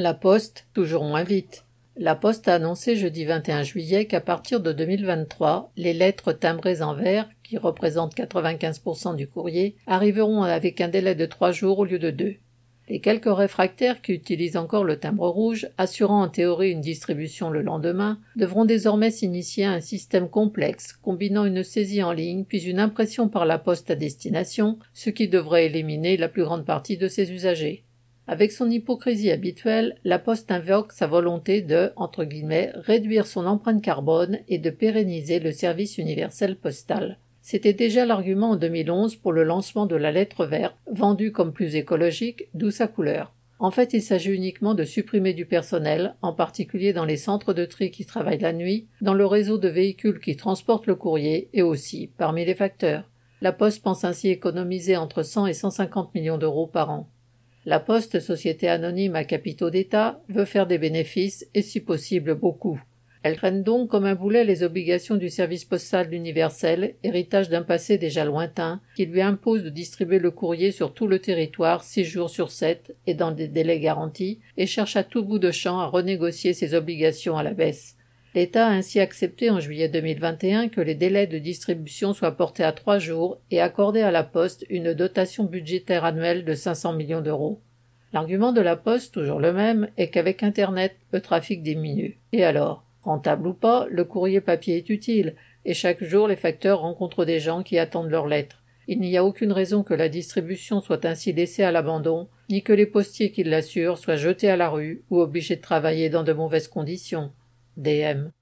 La Poste, toujours moins vite. La Poste a annoncé jeudi 21 juillet qu'à partir de 2023, les lettres timbrées en vert, qui représentent 95% du courrier, arriveront avec un délai de trois jours au lieu de deux. Les quelques réfractaires qui utilisent encore le timbre rouge, assurant en théorie une distribution le lendemain, devront désormais s'initier à un système complexe combinant une saisie en ligne puis une impression par la poste à destination, ce qui devrait éliminer la plus grande partie de ses usagers. Avec son hypocrisie habituelle, la Poste invoque sa volonté de, entre guillemets, réduire son empreinte carbone et de pérenniser le service universel postal. C'était déjà l'argument en 2011 pour le lancement de la lettre verte, vendue comme plus écologique, d'où sa couleur. En fait, il s'agit uniquement de supprimer du personnel, en particulier dans les centres de tri qui travaillent la nuit, dans le réseau de véhicules qui transportent le courrier et aussi parmi les facteurs. La Poste pense ainsi économiser entre 100 et 150 millions d'euros par an. La Poste, société anonyme à capitaux d'État, veut faire des bénéfices et si possible beaucoup. Elle traîne donc comme un boulet les obligations du service postal universel, héritage d'un passé déjà lointain, qui lui impose de distribuer le courrier sur tout le territoire six jours sur sept et dans des délais garantis, et cherche à tout bout de champ à renégocier ses obligations à la baisse. L'État a ainsi accepté en juillet 2021 que les délais de distribution soient portés à trois jours et accordé à la Poste une dotation budgétaire annuelle de 500 millions d'euros. L'argument de la Poste, toujours le même, est qu'avec Internet, le trafic diminue. Et alors? Rentable ou pas, le courrier papier est utile, et chaque jour les facteurs rencontrent des gens qui attendent leurs lettres. Il n'y a aucune raison que la distribution soit ainsi laissée à l'abandon, ni que les postiers qui l'assurent soient jetés à la rue ou obligés de travailler dans de mauvaises conditions. the um,